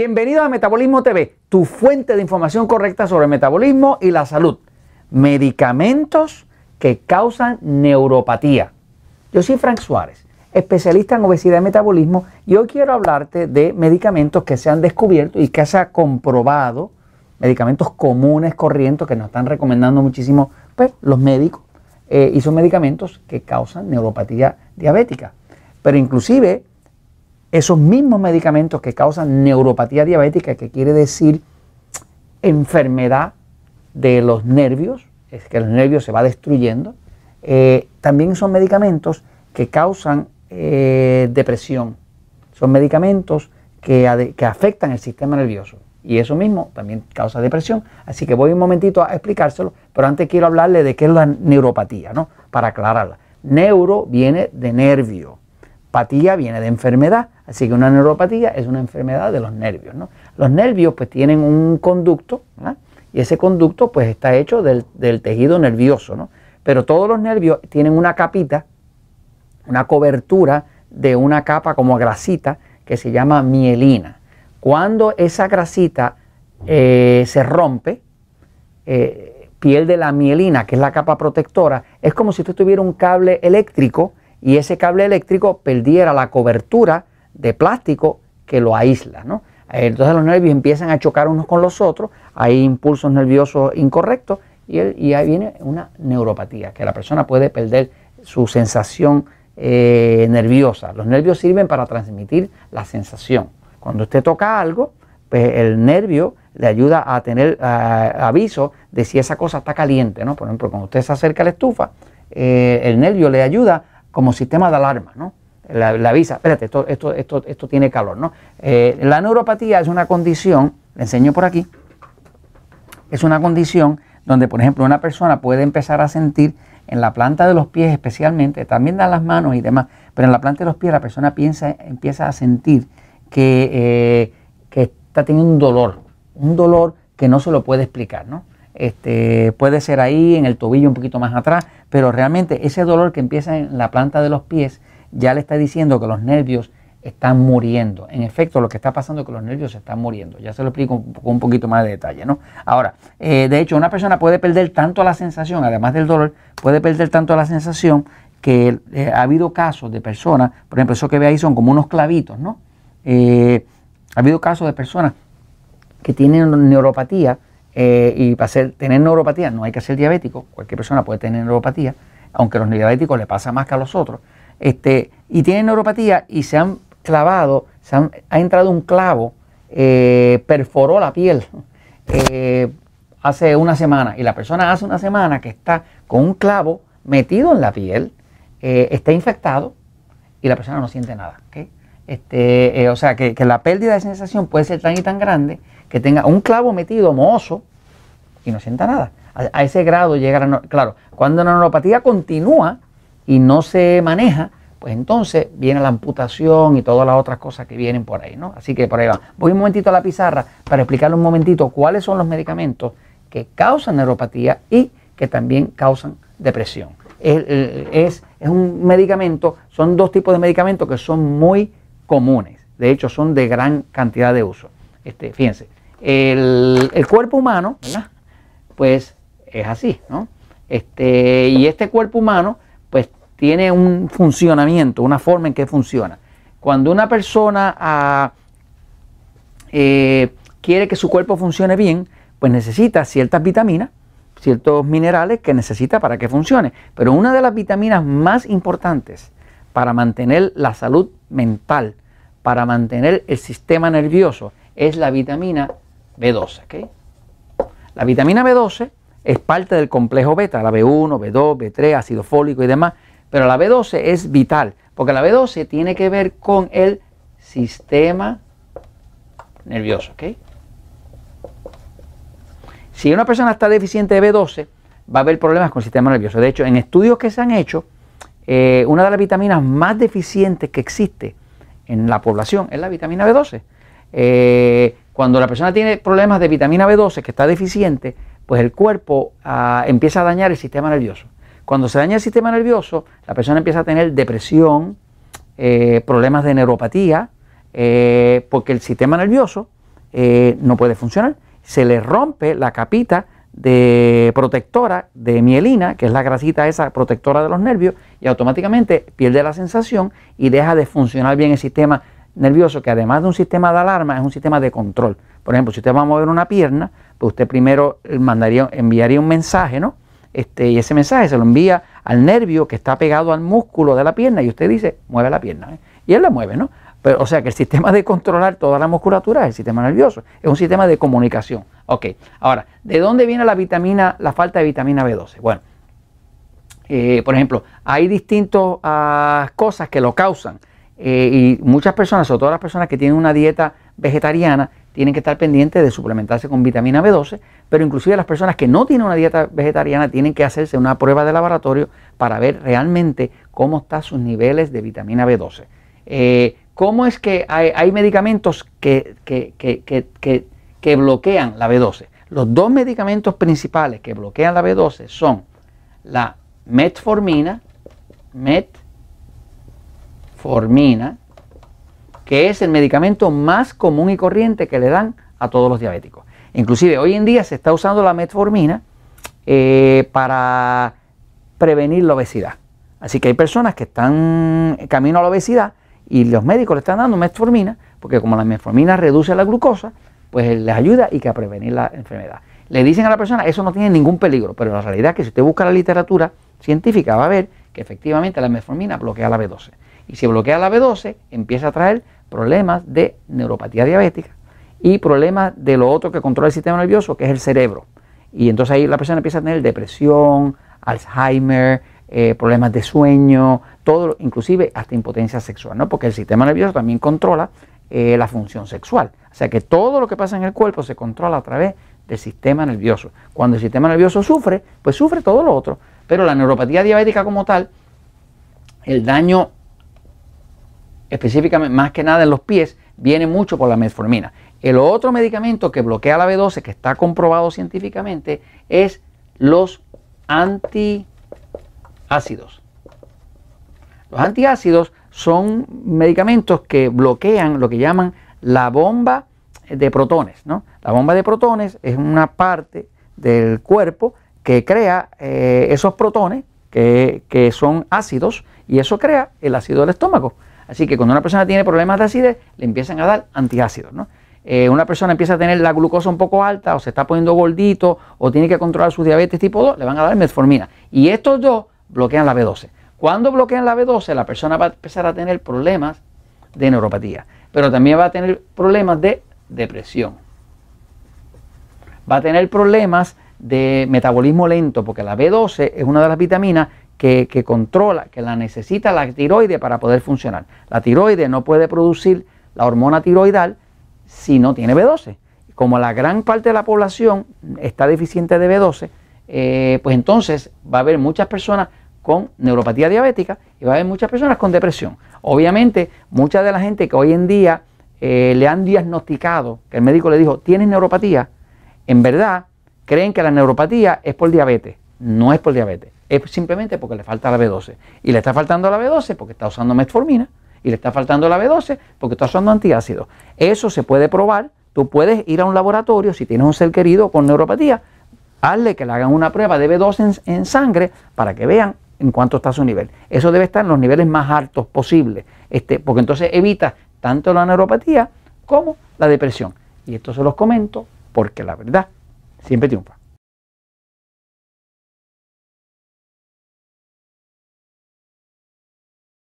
Bienvenido a Metabolismo TV, tu fuente de información correcta sobre metabolismo y la salud. Medicamentos que causan neuropatía. Yo soy Frank Suárez, especialista en obesidad y metabolismo, y hoy quiero hablarte de medicamentos que se han descubierto y que se ha comprobado, medicamentos comunes, corrientes, que nos están recomendando muchísimo pues, los médicos, eh, y son medicamentos que causan neuropatía diabética. Pero inclusive esos mismos medicamentos que causan neuropatía diabética, que quiere decir enfermedad de los nervios, es que el nervio se va destruyendo, eh, también son medicamentos que causan eh, depresión, son medicamentos que, que afectan el sistema nervioso. Y eso mismo también causa depresión. Así que voy un momentito a explicárselo, pero antes quiero hablarle de qué es la neuropatía, ¿no? Para aclararla. Neuro viene de nervio, patía viene de enfermedad. Así que una neuropatía es una enfermedad de los nervios. ¿no? Los nervios pues tienen un conducto y ese conducto pues está hecho del, tejido nervioso. ¿no? Pero todos los nervios tienen una capita, una cobertura de una capa como grasita que se llama mielina. Cuando esa grasita eh, se rompe, eh, pierde la mielina, que es la capa protectora, es como si usted tuviera un cable eléctrico y ese cable eléctrico perdiera la cobertura de plástico que lo aísla. ¿no? Entonces los nervios empiezan a chocar unos con los otros, hay impulsos nerviosos incorrectos y, ahí viene una neuropatía, que la persona puede perder su sensación eh, nerviosa. Los nervios sirven para transmitir la sensación. Cuando usted toca algo, pues el nervio le ayuda a tener aviso de si esa cosa está caliente. ¿no? Por ejemplo, cuando usted se acerca a la estufa, eh, el nervio le ayuda como sistema de alarma. ¿no? la, avisa, espérate, esto, esto, esto, esto tiene calor, ¿no? Eh, la neuropatía es una condición, le enseño por aquí, es una condición donde, por ejemplo, una persona puede empezar a sentir en la planta de los pies especialmente, también dan las manos y demás, pero en la planta de los pies la persona piensa, empieza a sentir que, eh, que está teniendo un dolor, un dolor que no se lo puede explicar, ¿no? Este, puede ser ahí, en el tobillo un poquito más atrás, pero realmente ese dolor que empieza en la planta de los pies ya le está diciendo que los nervios están muriendo. En efecto, lo que está pasando es que los nervios se están muriendo. Ya se lo explico con un poquito más de detalle. ¿no? Ahora, eh, de hecho, una persona puede perder tanto la sensación, además del dolor, puede perder tanto la sensación que eh, ha habido casos de personas, por ejemplo, eso que ve ahí son como unos clavitos, ¿no? Eh, ha habido casos de personas que tienen neuropatía y para tener neuropatía no hay que ser diabético, cualquier persona puede tener neuropatía, aunque a los diabéticos le pasa más que a los otros. Este, y tienen neuropatía y se han clavado, se ha entrado un clavo, eh, perforó la piel eh, hace una semana. Y la persona hace una semana que está con un clavo metido en la piel, eh, está infectado y la persona no siente nada. Este, o sea que, la pérdida de sensación puede ser tan y tan grande que tenga un clavo metido mohoso y no sienta nada. A, ese grado llega la, claro, cuando la neuropatía continúa, y no se maneja, pues entonces viene la amputación y todas las otras cosas que vienen por ahí, ¿no? Así que por ahí va. Voy un momentito a la pizarra para explicarle un momentito cuáles son los medicamentos que causan neuropatía y que también causan depresión. Es, un medicamento, son dos tipos de medicamentos que son muy comunes, de hecho son de gran cantidad de uso. Este, fíjense, el, el cuerpo humano, ¿verdad? Pues es así, ¿no? Este, y este cuerpo humano, pues tiene un funcionamiento, una forma en que funciona. Cuando una persona ah, eh, quiere que su cuerpo funcione bien, pues necesita ciertas vitaminas, ciertos minerales que necesita para que funcione. Pero una de las vitaminas más importantes para mantener la salud mental, para mantener el sistema nervioso, es la vitamina B12. La vitamina B12 es parte del complejo beta, la B1, B2, B3, ácido fólico y demás, pero la B12 es vital, porque la B12 tiene que ver con el sistema nervioso. Si una persona está deficiente de B12, va a haber problemas con el sistema nervioso. De hecho, en estudios que se han hecho, eh, una de las vitaminas más deficientes que existe en la población es la vitamina B12. Eh, cuando la persona tiene problemas de vitamina B12 que está deficiente, pues el cuerpo ah, empieza a dañar el sistema nervioso. Cuando se daña el sistema nervioso, la persona empieza a tener depresión, eh, problemas de neuropatía, eh, porque el sistema nervioso eh, no puede funcionar. Se le rompe la capita de protectora de mielina, que es la grasita esa protectora de los nervios, y automáticamente pierde la sensación y deja de funcionar bien el sistema nervioso, que además de un sistema de alarma, es un sistema de control. Por ejemplo, si usted va a mover una pierna, pues usted primero mandaría, enviaría un mensaje, ¿no? Este, y ese mensaje se lo envía al nervio que está pegado al músculo de la pierna y usted dice, mueve la pierna. ¿eh? Y él la mueve, ¿no? Pero, o sea que el sistema de controlar toda la musculatura es el sistema nervioso, es un sistema de comunicación. Ok, ahora, ¿de dónde viene la vitamina, la falta de vitamina B12? Bueno, eh, por ejemplo, hay distintas ah, cosas que lo causan eh, y muchas personas, sobre todo las personas que tienen una dieta vegetariana, tienen que estar pendientes de suplementarse con vitamina B12, pero inclusive las personas que no tienen una dieta vegetariana tienen que hacerse una prueba de laboratorio para ver realmente cómo están sus niveles de vitamina B12. Eh, ¿Cómo es que hay, medicamentos que, que, bloquean la B12? Los dos medicamentos principales que bloquean la B12 son la metformina, metformina, que es el medicamento más común y corriente que le dan a todos los diabéticos. Inclusive hoy en día se está usando la metformina eh, para prevenir la obesidad. Así que hay personas que están camino a la obesidad y los médicos le están dando metformina, porque como la metformina reduce la glucosa, pues les ayuda y que a prevenir la enfermedad. Le dicen a la persona, eso no tiene ningún peligro, pero la realidad es que si usted busca la literatura científica va a ver que efectivamente la metformina bloquea la B12. Y si bloquea la B12, empieza a traer problemas de neuropatía diabética y problemas de lo otro que controla el sistema nervioso, que es el cerebro. Y entonces ahí la persona empieza a tener depresión, Alzheimer, eh, problemas de sueño, todo, inclusive hasta impotencia sexual, ¿no? Porque el sistema nervioso también controla eh, la función sexual. O sea que todo lo que pasa en el cuerpo se controla a través del sistema nervioso. Cuando el sistema nervioso sufre, pues sufre todo lo otro. Pero la neuropatía diabética como tal, el daño específicamente más que nada en los pies, viene mucho por la metformina. El otro medicamento que bloquea la B12, que está comprobado científicamente, es los anti ácidos. Los antiácidos son medicamentos que bloquean lo que llaman la bomba de protones. ¿no? La bomba de protones es una parte del cuerpo que crea eh, esos protones que, que, son ácidos y eso crea el ácido del estómago. Así que cuando una persona tiene problemas de acidez, le empiezan a dar antiácidos. ¿no? Eh, una persona empieza a tener la glucosa un poco alta o se está poniendo gordito o tiene que controlar su diabetes tipo 2, le van a dar metformina. Y estos dos bloquean la B12. Cuando bloquean la B12, la persona va a empezar a tener problemas de neuropatía, pero también va a tener problemas de depresión. Va a tener problemas de metabolismo lento, porque la B12 es una de las vitaminas que, controla, que la necesita la tiroide para poder funcionar. La tiroide no puede producir la hormona tiroidal si no tiene B12. Como la gran parte de la población está deficiente de B12, eh, pues entonces va a haber muchas personas con neuropatía diabética y va a haber muchas personas con depresión. Obviamente, mucha de la gente que hoy en día eh, le han diagnosticado, que el médico le dijo, tienes neuropatía, en verdad creen que la neuropatía es por diabetes. No es por diabetes, es simplemente porque le falta la B12. Y le está faltando la B12 porque está usando metformina y le está faltando la B12 porque está usando antiácidos. Eso se puede probar. Tú puedes ir a un laboratorio si tienes un ser querido con neuropatía hazle que le hagan una prueba de B2 en, sangre para que vean en cuánto está su nivel. Eso debe estar en los niveles más altos posibles, este, porque entonces evita tanto la neuropatía como la depresión. Y esto se los comento porque la verdad siempre triunfa.